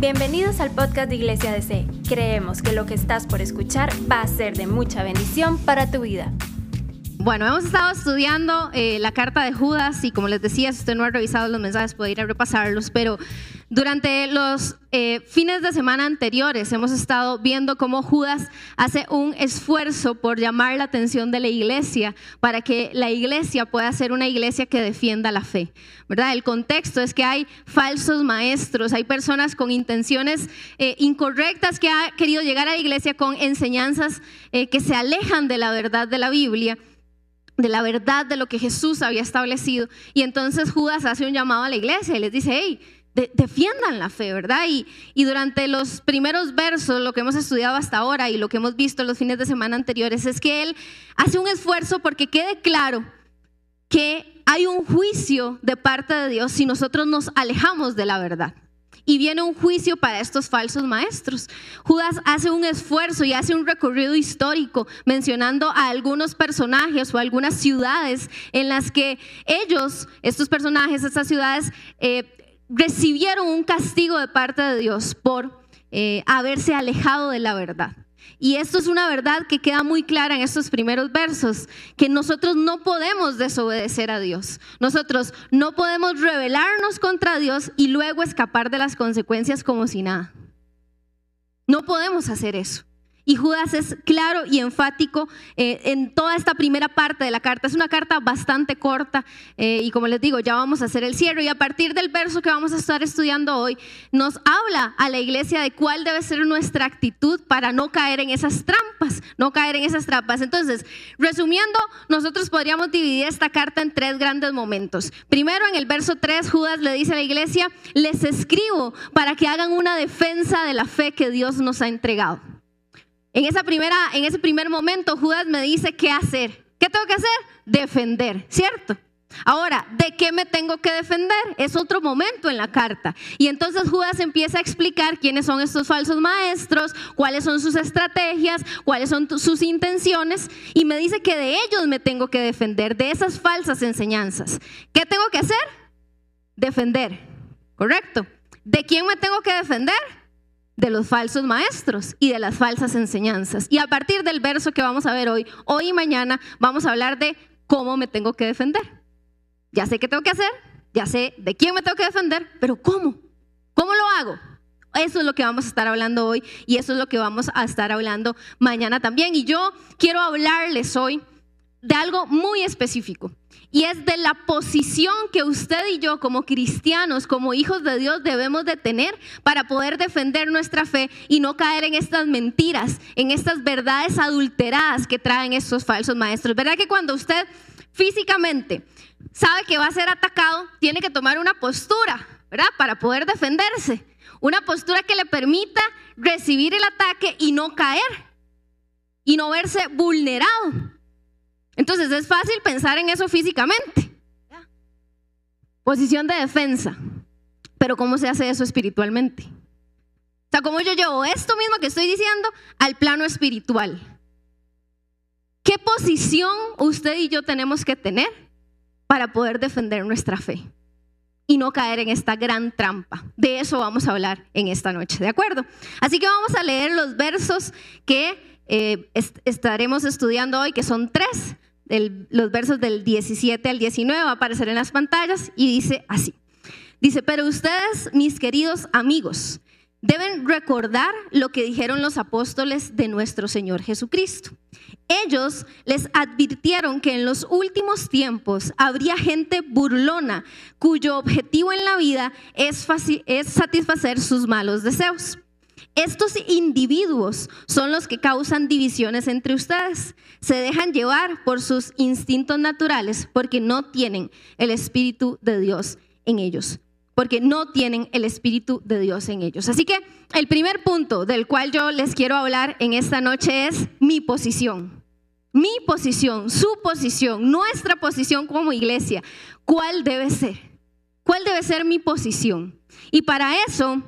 Bienvenidos al podcast de Iglesia DC. Creemos que lo que estás por escuchar va a ser de mucha bendición para tu vida. Bueno, hemos estado estudiando eh, la carta de Judas y como les decía, si usted no ha revisado los mensajes puede ir a repasarlos, pero durante los eh, fines de semana anteriores hemos estado viendo cómo Judas hace un esfuerzo por llamar la atención de la iglesia para que la iglesia pueda ser una iglesia que defienda la fe. ¿verdad? El contexto es que hay falsos maestros, hay personas con intenciones eh, incorrectas que han querido llegar a la iglesia con enseñanzas que se alejan de la verdad de la Biblia de la verdad de lo que Jesús había establecido. Y entonces Judas hace un llamado a la iglesia y les dice, hey, defiendan la fe, ¿verdad? Y, y, durante los primeros versos, lo que hemos estudiado hasta ahora y lo que hemos visto los fines de semana anteriores, es que él hace un esfuerzo porque quede claro que hay un juicio de parte de Dios si nosotros nos alejamos de la verdad y viene un juicio para estos falsos maestros. Judas hace un esfuerzo y hace un recorrido histórico mencionando a algunos personajes o algunas ciudades en las que ellos, estos personajes, estas ciudades, eh, recibieron un castigo de parte de Dios por eh, haberse alejado de la verdad. Y esto es una verdad que queda muy clara en estos primeros versos, que nosotros no podemos desobedecer a Dios. Nosotros no podemos rebelarnos contra Dios y luego escapar de las consecuencias como si nada. No podemos hacer eso. Y Judas es claro y enfático eh, en toda esta primera parte de la carta. Es una carta bastante corta eh, y como les digo, ya vamos a hacer el cierre. Y a partir del verso que vamos a estar estudiando hoy, nos habla a la iglesia de cuál debe ser nuestra actitud para no caer en esas trampas, no caer en esas trampas. Entonces, resumiendo, nosotros podríamos dividir esta carta en tres grandes momentos. Primero, en el verso 3, Judas le dice a la iglesia, les escribo para que hagan una defensa de la fe que Dios nos ha entregado. En, esa primera, en ese primer momento Judas me dice qué hacer. ¿Qué tengo que hacer? Defender, ¿cierto? Ahora, ¿de qué me tengo que defender? Es otro momento en la carta. Y entonces Judas empieza a explicar quiénes son estos falsos maestros, cuáles son sus estrategias, cuáles son sus intenciones, y me dice que de ellos me tengo que defender, de esas falsas enseñanzas. ¿Qué tengo que hacer? Defender, ¿correcto? ¿De quién me tengo que defender? De los falsos maestros y de las falsas enseñanzas. Y a partir del verso que vamos a ver hoy, hoy y mañana, vamos a hablar de cómo me tengo que defender. Ya sé qué tengo que hacer, ya sé de quién me tengo que defender, pero ¿cómo? ¿Cómo lo hago? Eso es lo que vamos a estar hablando hoy y eso es lo que vamos a estar hablando mañana también. Y yo quiero hablarles hoy de algo muy específico. Y es de la posición que usted y yo como cristianos, como hijos de Dios, debemos de tener para poder defender nuestra fe y no caer en estas mentiras, en estas verdades adulteradas que traen estos falsos maestros. ¿Verdad que cuando usted físicamente sabe que va a ser atacado, tiene que tomar una postura, ¿verdad? Para poder defenderse. Una postura que le permita recibir el ataque y no caer y no verse vulnerado. Entonces es fácil pensar en eso físicamente. Posición de defensa. Pero ¿cómo se hace eso espiritualmente? O sea, ¿cómo yo llevo esto mismo que estoy diciendo al plano espiritual? ¿Qué posición usted y yo tenemos que tener para poder defender nuestra fe? Y no caer en esta gran trampa. De eso vamos a hablar en esta noche, ¿de acuerdo? Así que vamos a leer los versos que eh, estaremos estudiando hoy, que son tres los versos del 17 al 19 va aparecer en las pantallas y dice así. Dice, pero ustedes, mis queridos amigos, deben recordar lo que dijeron los apóstoles de nuestro Señor Jesucristo. Ellos les advirtieron que en los últimos tiempos habría gente burlona cuyo objetivo en la vida es satisfacer sus malos deseos. Estos individuos son los que causan divisiones entre ustedes. Se dejan llevar por sus instintos naturales porque no tienen el Espíritu de Dios en ellos. Porque no tienen el Espíritu de Dios en ellos. Así que el primer punto del cual yo les quiero hablar en esta noche es mi posición. Mi posición, su posición, nuestra posición como iglesia. ¿Cuál debe ser? ¿Cuál debe ser mi posición? Y para eso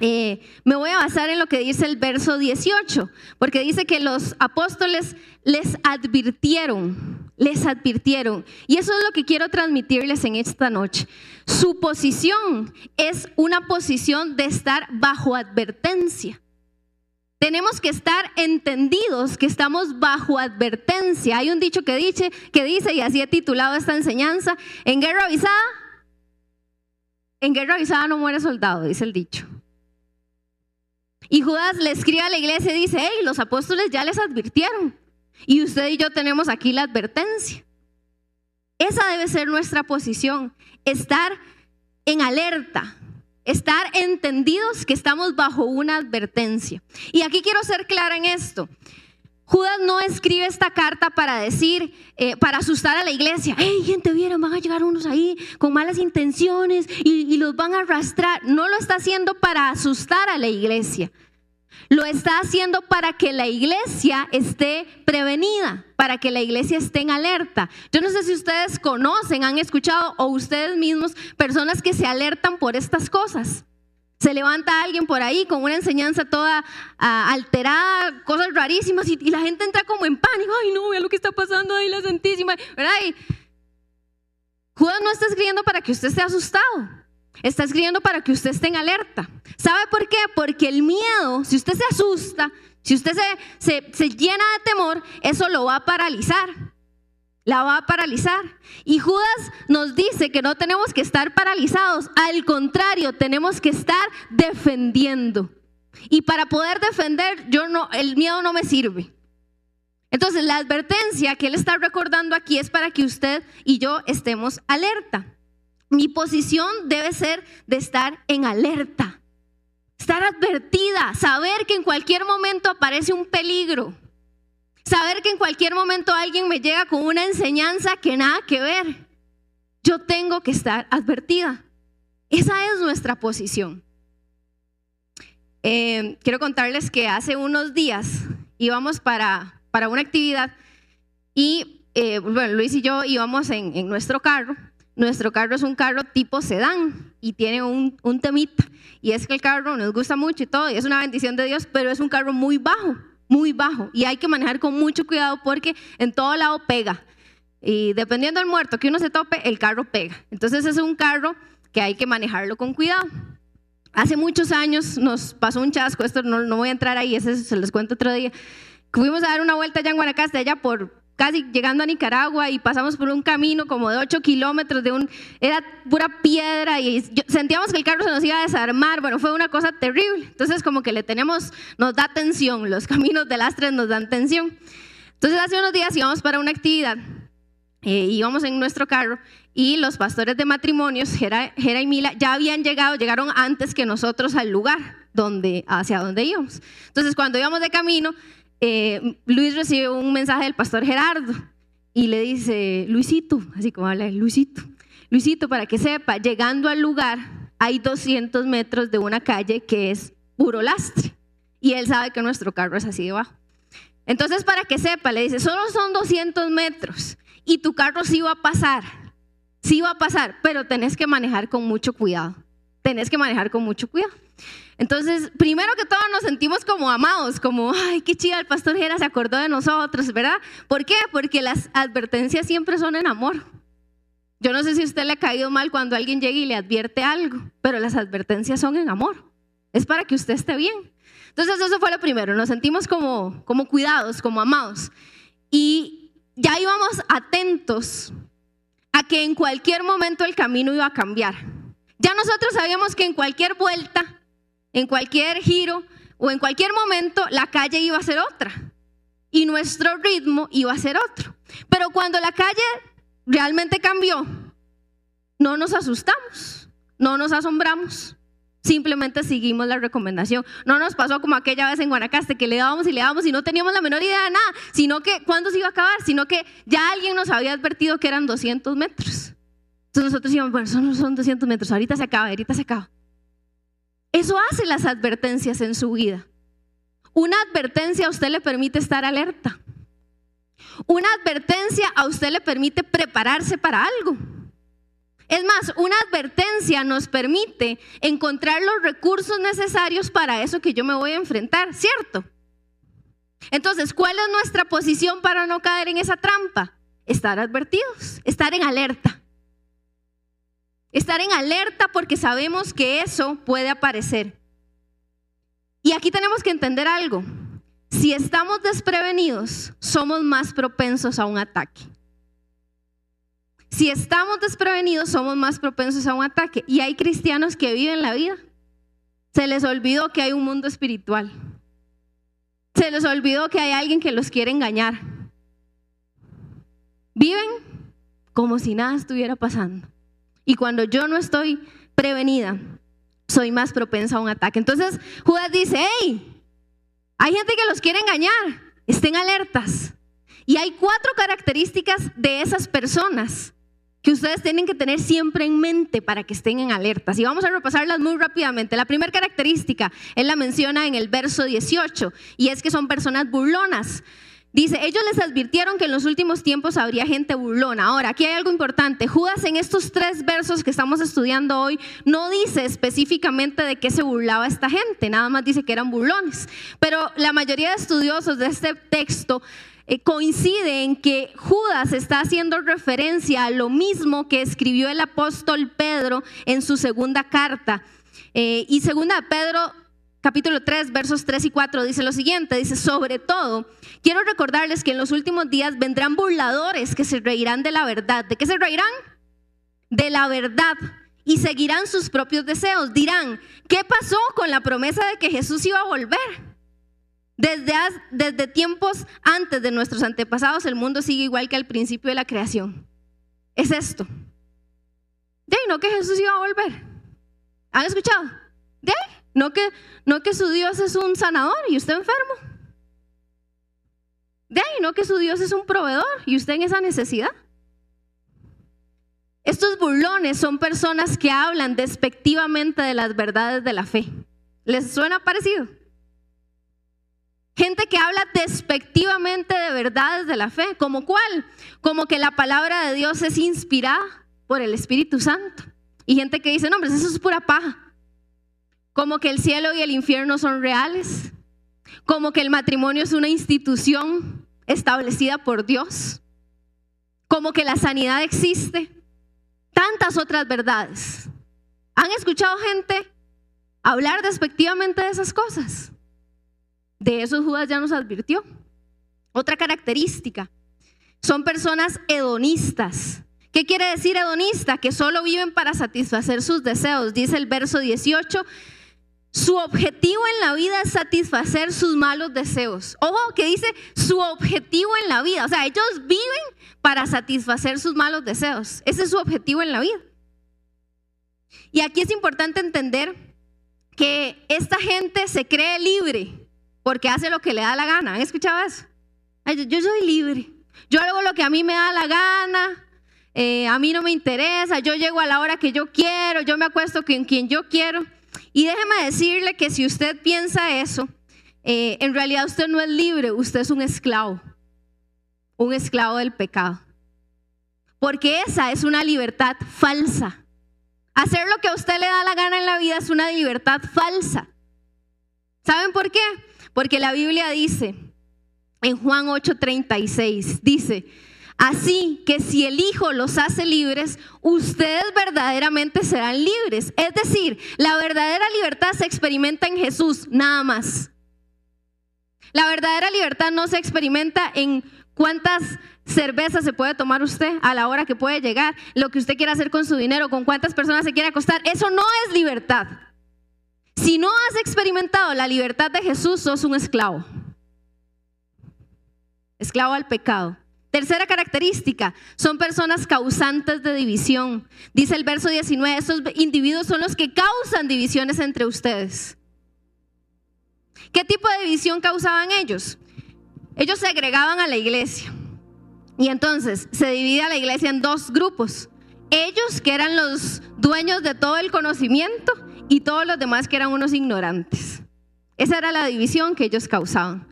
eh, me voy a basar en lo que dice el verso 18, porque dice que los apóstoles les advirtieron, les advirtieron. Y eso es lo que quiero transmitirles en esta noche. Su posición es una posición de estar bajo advertencia. Tenemos que estar entendidos que estamos bajo advertencia. Hay un dicho que dice, que dice, y así he titulado esta enseñanza, en guerra avisada, en guerra avisada no muere soldado, dice el dicho. Y Judas le escribe a la iglesia y dice, hey, los apóstoles ya les advirtieron. Y usted y yo tenemos aquí la advertencia. Esa debe ser nuestra posición, estar en alerta, estar entendidos que estamos bajo una advertencia. Y aquí quiero ser clara en esto. Judas no escribe esta carta para decir, eh, para asustar a la iglesia, hey gente, vieron, van a llegar unos ahí con malas intenciones y, y los van a arrastrar. No lo está haciendo para asustar a la iglesia. Lo está haciendo para que la iglesia esté prevenida, para que la iglesia esté en alerta. Yo no sé si ustedes conocen, han escuchado o ustedes mismos personas que se alertan por estas cosas. Se levanta alguien por ahí con una enseñanza toda ah, alterada, cosas rarísimas, y, la gente entra como en pánico. Ay, no, vea lo que está pasando ahí, la Santísima. ¿verdad? Judas no está escribiendo para que usted esté asustado. Está escribiendo para que usted esté en alerta. ¿Sabe por qué? Porque el miedo, si usted se asusta, si usted se, se, llena de temor, eso lo va a paralizar. La va a paralizar. Y Judas nos dice que no tenemos que estar paralizados. Al contrario, tenemos que estar defendiendo. Y para poder defender, yo no, el miedo no me sirve. Entonces, la advertencia que él está recordando aquí es para que usted y yo estemos alerta. Mi posición debe ser de estar en alerta, estar advertida, saber que en cualquier momento aparece un peligro, saber que en cualquier momento alguien me llega con una enseñanza que nada que ver. Yo tengo que estar advertida. Esa es nuestra posición. Eh, quiero contarles que hace unos días íbamos para, para una actividad y eh, bueno, Luis y yo íbamos en nuestro carro nuestro carro es un carro tipo sedán y tiene un, un temita. Y es que el carro nos gusta mucho y todo, y es una bendición de Dios, pero es un carro muy bajo, muy bajo. Y hay que manejar con mucho cuidado porque en todo lado pega. Y dependiendo del muerto que uno se tope, el carro pega. Entonces es un carro que hay que manejarlo con cuidado. Hace muchos años nos pasó un chasco, esto no, no voy a entrar ahí, ese se los cuento otro día. Fuimos a dar una vuelta allá en Guanacaste, allá por casi llegando a Nicaragua y pasamos por un camino como de 8 kilómetros, de un, era pura piedra y sentíamos que el carro se nos iba a desarmar, bueno, fue una cosa terrible. Entonces como que le tenemos, nos da tensión, los caminos de lastres nos dan tensión. Entonces hace unos días íbamos para una actividad, eh, íbamos en nuestro carro y los pastores de matrimonios, Jera, y Mila, ya habían llegado, llegaron antes que nosotros al lugar donde, hacia donde íbamos. Entonces cuando íbamos de camino, eh, Luis recibe un mensaje del pastor Gerardo y le dice, Luisito, así como habla Luisito, Luisito, para que sepa, llegando al lugar hay 200 metros de una calle que es puro lastre. Y él sabe que nuestro carro es así debajo. Entonces, para que sepa, le dice, solo son 200 metros y tu carro sí va a pasar, sí va a pasar, pero tenés que manejar con mucho cuidado. Tenés que manejar con mucho cuidado. Entonces, primero que todo nos sentimos como amados, como, ay, qué chida, el pastor Jera se acordó de nosotros, ¿verdad? ¿Por qué? Porque las advertencias siempre son en amor. Yo no sé si a usted le ha caído mal cuando alguien llega y le advierte algo, pero las advertencias son en amor. Es para que usted esté bien. Entonces, eso fue lo primero, nos sentimos como, como cuidados, como amados. Y ya íbamos atentos a que en cualquier momento el camino iba a cambiar. Ya nosotros sabíamos que en cualquier vuelta en cualquier giro o en cualquier momento la calle iba a ser otra y nuestro ritmo iba a ser otro. Pero cuando la calle realmente cambió, no nos asustamos, no nos asombramos. Simplemente seguimos la recomendación. No nos pasó como aquella vez en Guanacaste que le dábamos y le dábamos y no teníamos la menor idea de nada, sino que cuándo se iba a acabar, sino que ya alguien nos había advertido que eran 200 metros. Entonces nosotros decíamos, bueno, son, son 200 metros, ahorita se acaba, ahorita se acaba. Eso hace las advertencias en su vida. Una advertencia a usted le permite estar alerta. Una advertencia a usted le permite prepararse para algo. Es más, una advertencia nos permite encontrar los recursos necesarios para eso que yo me voy a enfrentar, ¿cierto? Entonces, ¿cuál es nuestra posición para no caer en esa trampa? estar advertidos, estar en alerta. Estar en alerta porque sabemos que eso puede aparecer. Y aquí tenemos que entender algo. Si estamos desprevenidos, somos más propensos a un ataque. Si estamos desprevenidos, somos más propensos a un ataque. Y hay cristianos que viven la vida. Se les olvidó que hay un mundo espiritual. Se les olvidó que hay alguien que los quiere engañar. Viven como si nada estuviera pasando. Y cuando yo no estoy prevenida, soy más propensa a un ataque. Entonces Judas dice, hey, hay gente que los quiere engañar, estén alertas. Y hay cuatro características de esas personas que ustedes tienen que tener siempre en mente para que estén en alertas. Y vamos a repasarlas muy rápidamente. La primera característica, él la menciona en el verso 18, y es que son personas burlonas. Dice, ellos les advirtieron que en los últimos tiempos habría gente burlona. Ahora, aquí hay algo importante. Judas en estos tres versos que estamos estudiando hoy no dice específicamente de qué se burlaba esta gente, nada más dice que eran burlones. Pero la mayoría de estudiosos de este texto eh, coincide en que Judas está haciendo referencia a lo mismo que escribió el apóstol Pedro en su segunda carta. Eh, y segunda Pedro capítulo 3, versos 3 y 4 dice lo siguiente, dice, sobre todo, quiero recordarles que en los últimos días vendrán burladores que se reirán de la verdad. ¿De qué se reirán? De la verdad. Y seguirán sus propios deseos. Dirán, ¿qué pasó con la promesa de que Jesús iba a volver? Desde, desde tiempos antes de nuestros antepasados, el mundo sigue igual que al principio de la creación. Es esto. De ahí, no que Jesús iba a volver. ¿Han escuchado? De. No que, no que su Dios es un sanador y usted enfermo. De ahí, no que su Dios es un proveedor y usted en esa necesidad. Estos burlones son personas que hablan despectivamente de las verdades de la fe. ¿Les suena parecido? Gente que habla despectivamente de verdades de la fe, como cuál? Como que la palabra de Dios es inspirada por el Espíritu Santo. Y gente que dice, no, hombre, eso es pura paja como que el cielo y el infierno son reales, como que el matrimonio es una institución establecida por Dios, como que la sanidad existe, tantas otras verdades. ¿Han escuchado gente hablar despectivamente de esas cosas? De eso Judas ya nos advirtió. Otra característica, son personas hedonistas. ¿Qué quiere decir hedonista? Que solo viven para satisfacer sus deseos. Dice el verso 18, su objetivo en la vida es satisfacer sus malos deseos. Ojo que dice su objetivo en la vida. O sea, ellos viven para satisfacer sus malos deseos. Ese es su objetivo en la vida. Y aquí es importante entender que esta gente se cree libre porque hace lo que le da la gana. ¿Han escuchado eso? yo soy libre. Yo hago lo que a mí me da la gana. Eh, a mí no me interesa. Yo llego a la hora que yo quiero. Yo me acuesto con quien yo quiero. Y déjeme decirle que si usted piensa eso, eh, en realidad usted no es libre, usted es un esclavo, un esclavo del pecado. Porque esa es una libertad falsa. Hacer lo que a usted le da la gana en la vida es una libertad falsa. ¿Saben por qué? Porque la Biblia dice en Juan 8:36, dice, Así que si el Hijo los hace libres, ustedes verdaderamente serán libres. Es decir, la verdadera libertad se experimenta en Jesús, nada más. La verdadera libertad no se experimenta en cuántas cervezas se puede tomar usted a la hora que puede llegar, lo que usted quiera hacer con su dinero, con cuántas personas se quiere acostar. Eso no es libertad. Si no has experimentado la libertad de Jesús, sos un esclavo. Esclavo al pecado. Tercera característica, son personas causantes de división. Dice el verso 19, estos individuos son los que causan divisiones entre ustedes. ¿Qué tipo de división causaban ellos? Ellos se agregaban a la iglesia. Y entonces se dividía la iglesia en dos grupos. Ellos que eran los dueños de todo el conocimiento y todos los demás que eran unos ignorantes. Esa era la división que ellos causaban.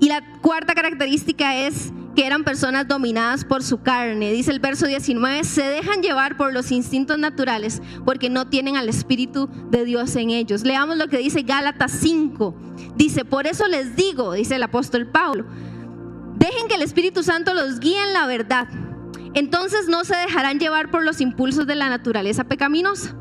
Y la cuarta característica es que eran personas dominadas por su carne. Dice el verso 19, se dejan llevar por los instintos naturales porque no tienen al Espíritu de Dios en ellos. Leamos lo que dice Gálatas 5. Dice, por eso les digo, dice el apóstol Pablo, Dejen que el Espíritu Santo los guíe en la verdad. Entonces no se dejarán llevar por los impulsos de la naturaleza pecaminosa.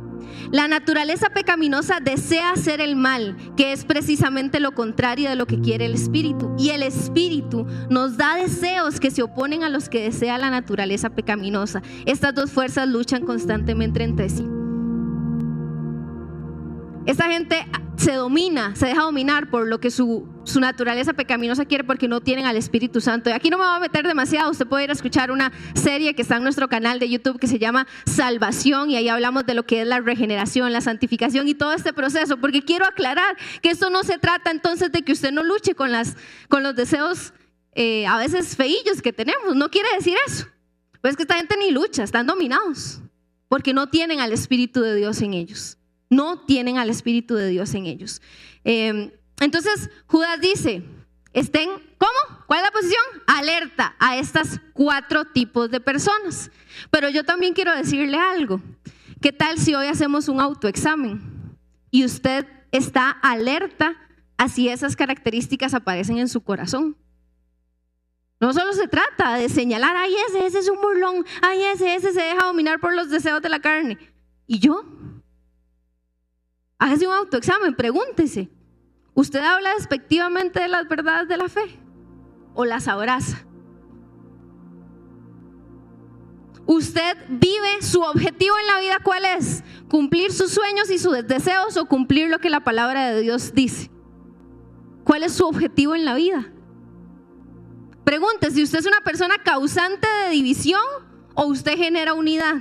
La naturaleza pecaminosa desea hacer el mal, que es precisamente lo contrario de lo que quiere el espíritu. Y el espíritu nos da deseos que se oponen a los que desea la naturaleza pecaminosa. Estas dos fuerzas luchan constantemente entre sí. Esta gente se domina, se deja dominar por lo que su, su, naturaleza pecaminosa quiere porque no tienen al Espíritu Santo. Y aquí no me voy a meter demasiado, usted puede ir a escuchar una serie que está en nuestro canal de YouTube que se llama Salvación y ahí hablamos de lo que es la regeneración, la santificación y todo este proceso, porque quiero aclarar que esto no se trata entonces de que usted no luche con, las, con los deseos eh, a veces feillos que tenemos, no quiere decir eso. Pues que esta gente ni lucha, están dominados porque no tienen al Espíritu de Dios en ellos no tienen al Espíritu de Dios en ellos. Em, entonces, Judas dice, estén, ¿cómo? ¿Cuál es la posición? Alerta a estas cuatro tipos de personas. Pero yo también quiero decirle algo. ¿Qué tal si hoy hacemos un autoexamen y usted está alerta a si esas características aparecen en su corazón? No solo se trata de señalar, ay, ese, ese es un burlón, ay, ese, ese se deja dominar por los deseos de la carne. ¿Y yo? Hágase un autoexamen, pregúntese. ¿Usted habla despectivamente de las verdades de la fe o las abraza? ¿Usted vive su objetivo en la vida cuál es? ¿Cumplir sus sueños y sus deseos o cumplir lo que la palabra de Dios dice? ¿Cuál es su objetivo en la vida? Pregunte si usted es una persona causante de división o usted genera unidad.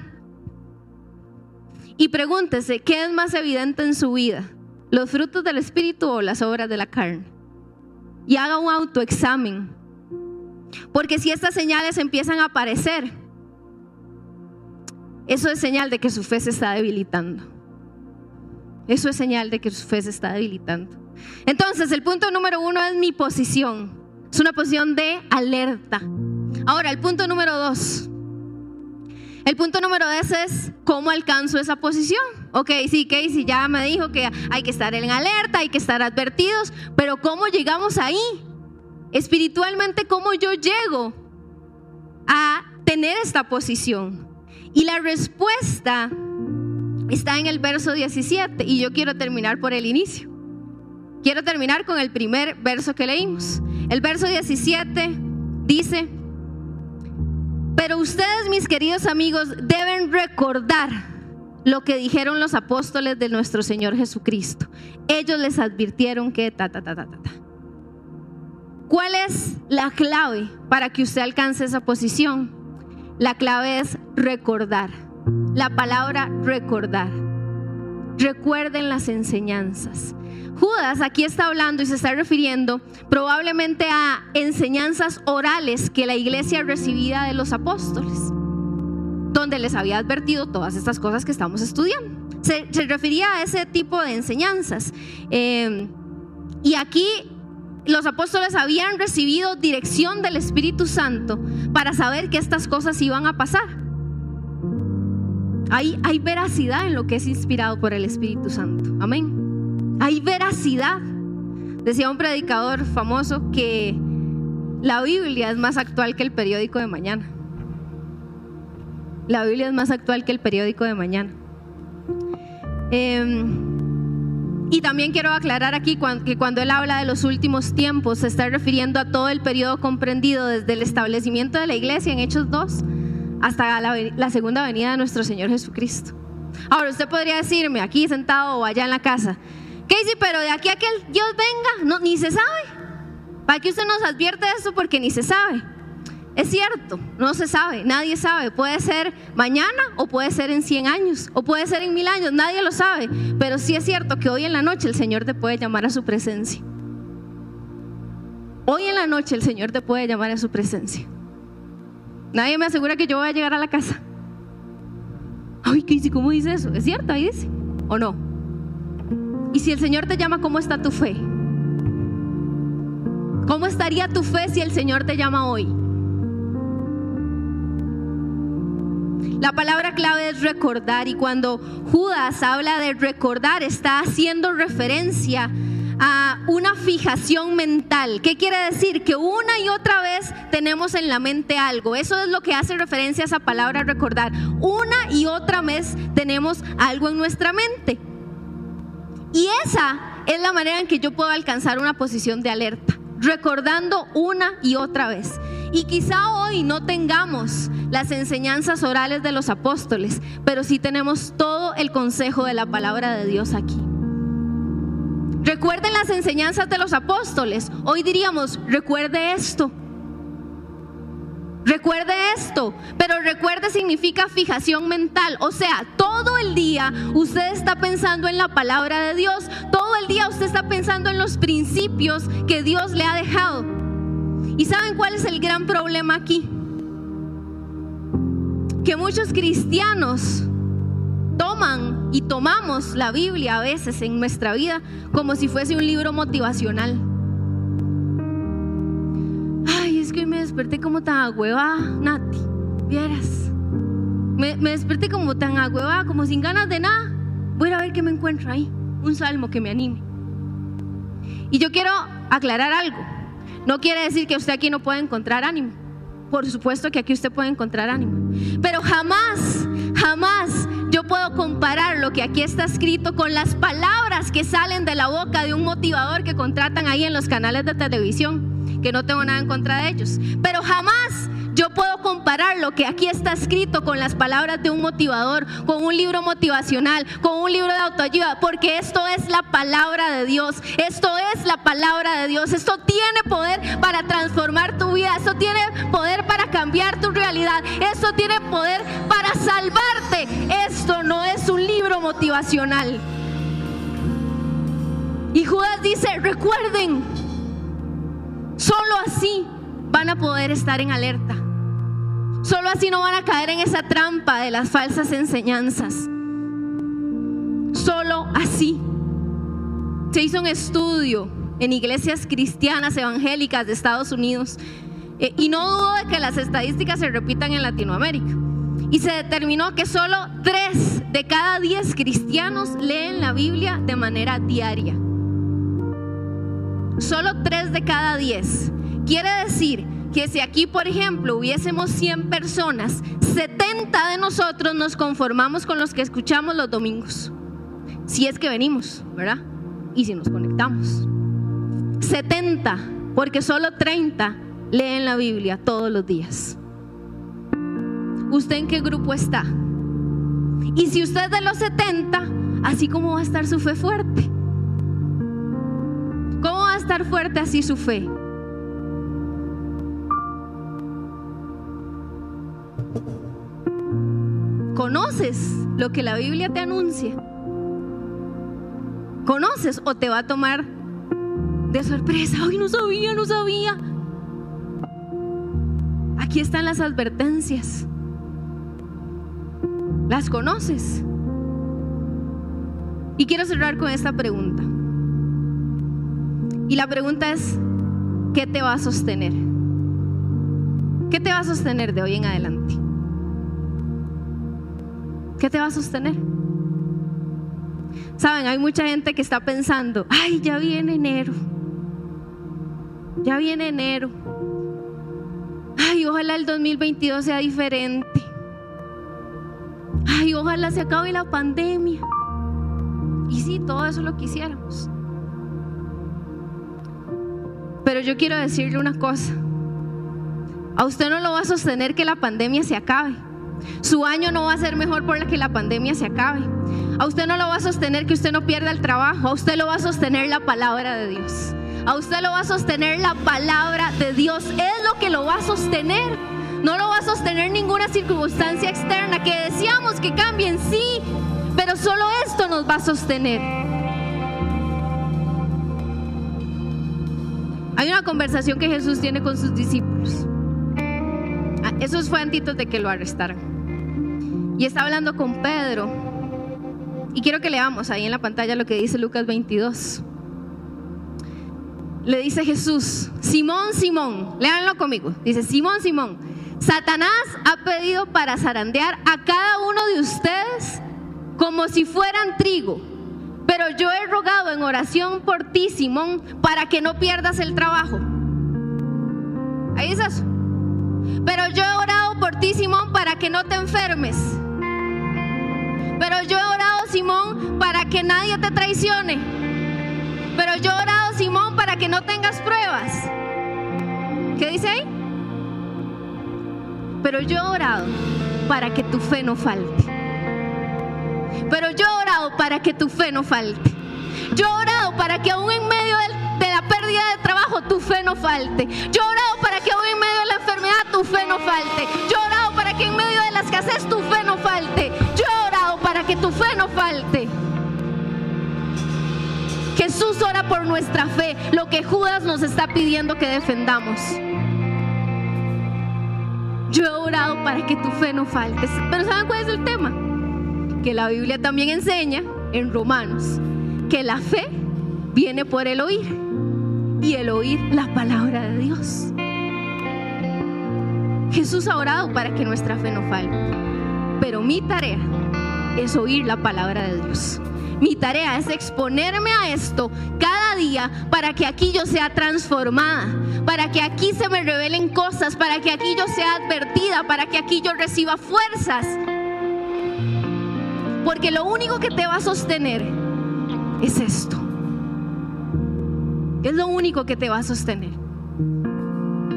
Y pregúntese, ¿qué es más evidente en su vida? ¿Los frutos del Espíritu o las obras de la carne? Y haga un autoexamen. Porque si estas señales empiezan a aparecer, eso es señal de que su fe se está debilitando. Eso es señal de que su fe se está debilitando. Entonces, el punto número uno es mi posición. Es una posición de alerta. Ahora, el punto número dos. El punto número dos es cómo alcanzo esa posición. Ok, sí, Casey ya me dijo que hay que estar en alerta, hay que estar advertidos, pero ¿cómo llegamos ahí? Espiritualmente, ¿cómo yo llego a tener esta posición? Y la respuesta está en el verso 17 y yo quiero terminar por el inicio. Quiero terminar con el primer verso que leímos. El verso 17 dice, pero ustedes, mis queridos amigos, deben recordar lo que dijeron los apóstoles de nuestro Señor Jesucristo. Ellos les advirtieron que ta, ta, ta, ta, ta. ¿Cuál es la clave para que usted alcance esa posición? La clave es recordar. La palabra recordar. Recuerden las enseñanzas. Judas aquí está hablando y se está refiriendo probablemente a enseñanzas orales que la iglesia recibía de los apóstoles, donde les había advertido todas estas cosas que estamos estudiando. Se, refería a ese tipo de enseñanzas. Em, y aquí los apóstoles habían recibido dirección del Espíritu Santo para saber que estas cosas iban a pasar. Hay, hay veracidad en lo que es inspirado por el Espíritu Santo. Amén. Hay veracidad. Decía un predicador famoso que la Biblia es más actual que el periódico de mañana. La Biblia es más actual que el periódico de mañana. Em, y también quiero aclarar aquí que cuando él habla de los últimos tiempos se está refiriendo a todo el periodo comprendido desde el establecimiento de la iglesia en Hechos 2 hasta la, la segunda venida de nuestro Señor Jesucristo. Ahora usted podría decirme aquí sentado o allá en la casa, Casey, pero de aquí a que Dios venga, no, ni se sabe. Para que usted nos advierte eso porque ni se sabe. Es cierto, no se sabe, nadie sabe. Puede ser mañana o puede ser en 100 años o puede ser en mil años, nadie lo sabe. Pero sí es cierto que hoy en la noche el Señor te puede llamar a su presencia. Hoy en la noche el Señor te puede llamar a su presencia. Nadie me asegura que yo voy a llegar a la casa. Ay, Casey, ¿cómo dice eso? ¿Es cierto? Ahí dice. ¿O no? Y si el Señor te llama, ¿cómo está tu fe? ¿Cómo estaría tu fe si el Señor te llama hoy? La palabra clave es recordar y cuando Judas habla de recordar está haciendo referencia a una fijación mental. ¿Qué quiere decir? Que una y otra vez tenemos en la mente algo. Eso es lo que hace referencia a esa palabra recordar. Una y otra vez tenemos algo en nuestra mente. Y esa es la manera en que yo puedo alcanzar una posición de alerta, recordando una y otra vez. Y quizá hoy no tengamos las enseñanzas orales de los apóstoles, pero sí tenemos todo el consejo de la palabra de Dios aquí. Recuerden las enseñanzas de los apóstoles. Hoy diríamos, recuerde esto. Recuerde esto, pero recuerde significa fijación mental. O sea, todo el día usted está pensando en la palabra de Dios. Todo el día usted está pensando en los principios que Dios le ha dejado. ¿Y saben cuál es el gran problema aquí? Que muchos cristianos toman y tomamos la Biblia a veces en nuestra vida como si fuese un libro motivacional. Ay, es que me desperté como tan agüevada, Nati, vieras. Me, me desperté como tan agüevada, como sin ganas de nada. Voy a ver qué me encuentro ahí, un salmo que me anime. Y yo quiero aclarar algo. No quiere decir que usted aquí no pueda encontrar ánimo. Por supuesto que aquí usted puede encontrar ánimo. Pero jamás, jamás yo puedo comparar lo que aquí está escrito con las palabras que salen de la boca de un motivador que contratan ahí en los canales de televisión, que no tengo nada en contra de ellos. Pero jamás yo puedo comparar lo que aquí está escrito con las palabras de un motivador, con un libro motivacional, con un libro de autoayuda, porque esto es la palabra de Dios. Esto es la palabra de Dios. Esto tiene poder para transformar tu vida. Esto tiene poder para cambiar tu realidad. Esto tiene poder para salvarte. Esto no es un libro motivacional. Y Judas dice, recuerden, solo así van a poder estar en alerta. Solo así no van a caer en esa trampa de las falsas enseñanzas. Solo así. Se hizo un estudio en iglesias cristianas evangélicas de Estados Unidos eh, y no dudo de que las estadísticas se repitan en Latinoamérica. Y se determinó que solo tres de cada diez cristianos leen la Biblia de manera diaria. Solo tres de cada diez. Quiere decir que si aquí, por ejemplo, hubiésemos 100 personas, 70 de nosotros nos conformamos con los que escuchamos los domingos. Si es que venimos, ¿verdad? Y si nos conectamos. 70, porque solo 30 leen la Biblia todos los días. ¿Usted en qué grupo está? Y si usted es de los 70, así como va a estar su fe fuerte. ¿Cómo va a estar fuerte así su fe? ¿Conoces lo que la Biblia te anuncia? ¿Conoces o te va a tomar de sorpresa? Ay, no sabía, no sabía. Aquí están las advertencias. ¿Las conoces? Y quiero cerrar con esta pregunta. Y la pregunta es, ¿qué te va a sostener? ¿Qué te va a sostener de hoy en adelante? ¿Qué te va a sostener? Saben, hay mucha gente que está pensando, ay, ya viene enero. Ya viene enero. Ay, ojalá el 2022 sea diferente. Ay, ojalá se acabe la pandemia. Y sí, todo eso lo quisiéramos. Pero yo quiero decirle una cosa. A usted no lo va a sostener que la pandemia se acabe. Su año no va a ser mejor por que la pandemia se acabe. A usted no lo va a sostener que usted no pierda el trabajo. A usted lo va a sostener la palabra de Dios. A usted lo va a sostener la palabra de Dios. Es lo que lo va a sostener. No lo va a sostener ninguna circunstancia externa que deseamos que cambien, sí, pero solo esto nos va a sostener. Hay una conversación que Jesús tiene con sus discípulos. Eso fue de que lo arrestaran. Y está hablando con Pedro. Y quiero que leamos ahí en la pantalla lo que dice Lucas 22. Le dice Jesús, Simón, Simón, léanlo conmigo. Dice, Simón, Simón, Satanás ha pedido para zarandear a cada uno de ustedes como si fueran trigo. Pero yo he rogado en oración por ti, Simón, para que no pierdas el trabajo. Ahí es eso. Pero yo he orado por ti, Simón, para que no te enfermes. Pero yo he orado, Simón, para que nadie te traicione. Pero yo he orado, Simón, para que no tengas pruebas. ¿Qué dice ahí? Pero yo he orado para que tu fe no falte. Pero yo he orado para que tu fe no falte. Yo he orado para que aún en medio de la pérdida de trabajo tu fe no falte. Yo he orado para que aún en medio de la tu fe no falte. Yo he orado para que en medio de la escasez tu fe no falte. Yo he orado para que tu fe no falte. Jesús ora por nuestra fe, lo que Judas nos está pidiendo que defendamos. Yo he orado para que tu fe no falte. Pero ¿saben cuál es el tema? Que la Biblia también enseña en Romanos que la fe viene por el oír y el oír la palabra de Dios. Jesús ha orado para que nuestra fe no falte. Pero mi tarea es oír la palabra de Dios. Mi tarea es exponerme a esto cada día para que aquí yo sea transformada, para que aquí se me revelen cosas, para que aquí yo sea advertida, para que aquí yo reciba fuerzas. Porque lo único que te va a sostener es esto. Es lo único que te va a sostener.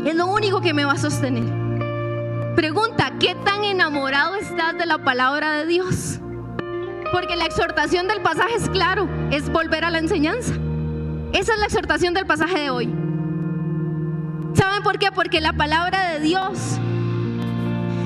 Es lo único que me va a sostener. Pregunta, ¿qué tan enamorado estás de la palabra de Dios? Porque la exhortación del pasaje es claro, es volver a la enseñanza. Esa es la exhortación del pasaje de hoy. ¿Saben por qué? Porque la palabra de Dios,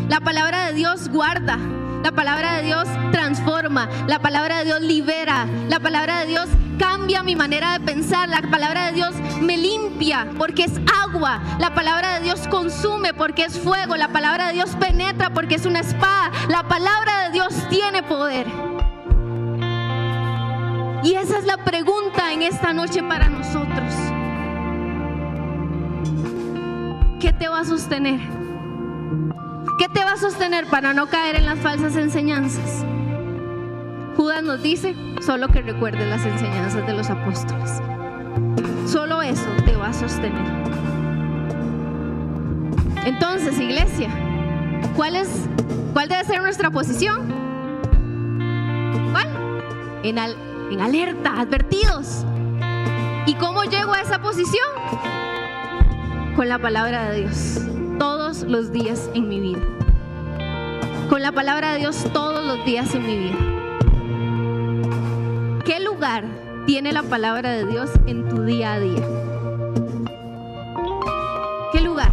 la palabra de Dios guarda, la palabra de Dios transforma, la palabra de Dios libera, la palabra de Dios cambia mi manera de pensar, la palabra de Dios me limpia porque es agua, la palabra de Dios consume porque es fuego, la palabra de Dios penetra porque es una espada, la palabra de Dios tiene poder. Y esa es la pregunta en esta noche para nosotros. ¿Qué te va a sostener? ¿Qué te va a sostener para no caer en las falsas enseñanzas? Judas nos dice, solo que recuerdes las enseñanzas de los apóstoles. Solo eso te va a sostener. Entonces, iglesia, ¿cuál es cuál debe ser nuestra posición? ¿Cuál? En al, en alerta, advertidos. ¿Y cómo llego a esa posición? Con la palabra de Dios, todos los días en mi vida. Con la palabra de Dios todos los días en mi vida. ¿Qué lugar tiene la palabra de Dios en tu día a día? ¿Qué lugar?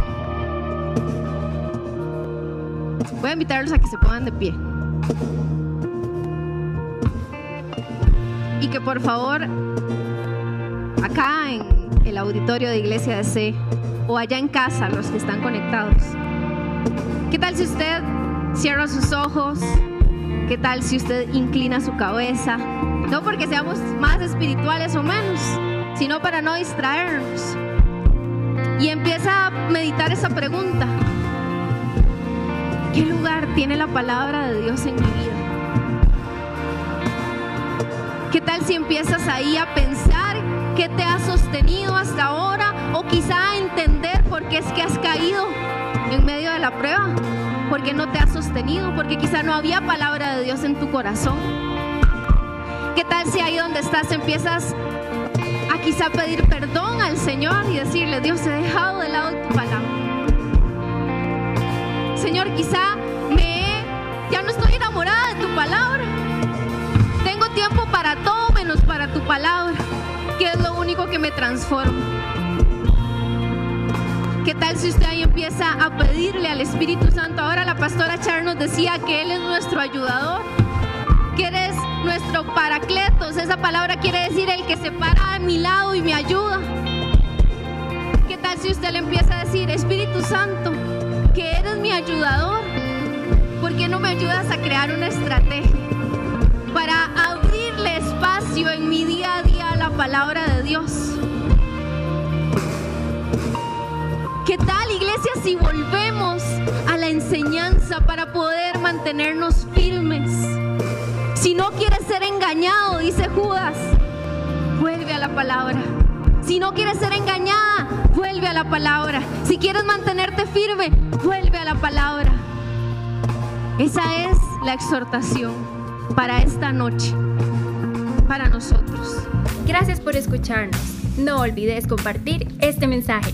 Voy a invitarlos a que se pongan de pie. Y que por favor, acá en el auditorio de Iglesia de C o allá en casa, los que están conectados, ¿qué tal si usted cierra sus ojos? ¿Qué tal si usted inclina su cabeza? No porque seamos más espirituales o menos, sino para no distraernos. Y empieza a meditar esa pregunta. ¿Qué lugar tiene la palabra de Dios en mi vida? ¿Qué tal si empiezas ahí a pensar qué te ha sostenido hasta ahora o quizá a entender por qué es que has caído en medio de la prueba? ¿Por qué no te has sostenido? Porque quizá no había palabra de Dios en tu corazón. ¿Qué tal si ahí donde estás empiezas a quizá pedir perdón al Señor y decirle, Dios, he dejado de lado tu palabra? Señor, quizá me ya no estoy enamorada de tu palabra. Tengo tiempo para todo menos para tu palabra, que es lo único que me transforma. ¿Qué tal si usted ahí empieza a pedirle al Espíritu Santo? Ahora la pastora Char nos decía que Él es nuestro ayudador, que eres nuestro paracletos. Esa palabra quiere decir el que se para a mi lado y me ayuda. ¿Qué tal si usted le empieza a decir, Espíritu Santo, que eres mi ayudador? ¿Por qué no me ayudas a crear una estrategia para abrirle espacio en mi día a día a la palabra de Dios? ¿Qué tal, iglesia, si volvemos a la enseñanza para poder mantenernos firmes? Si no quieres ser engañado, dice Judas, vuelve la palabra. Si no quieres ser engañada, vuelve a la palabra. Si quieres mantenerte firme, vuelve a la palabra. Esa es la exhortación para esta noche, para nosotros. Gracias por escucharnos. No olvides compartir este mensaje.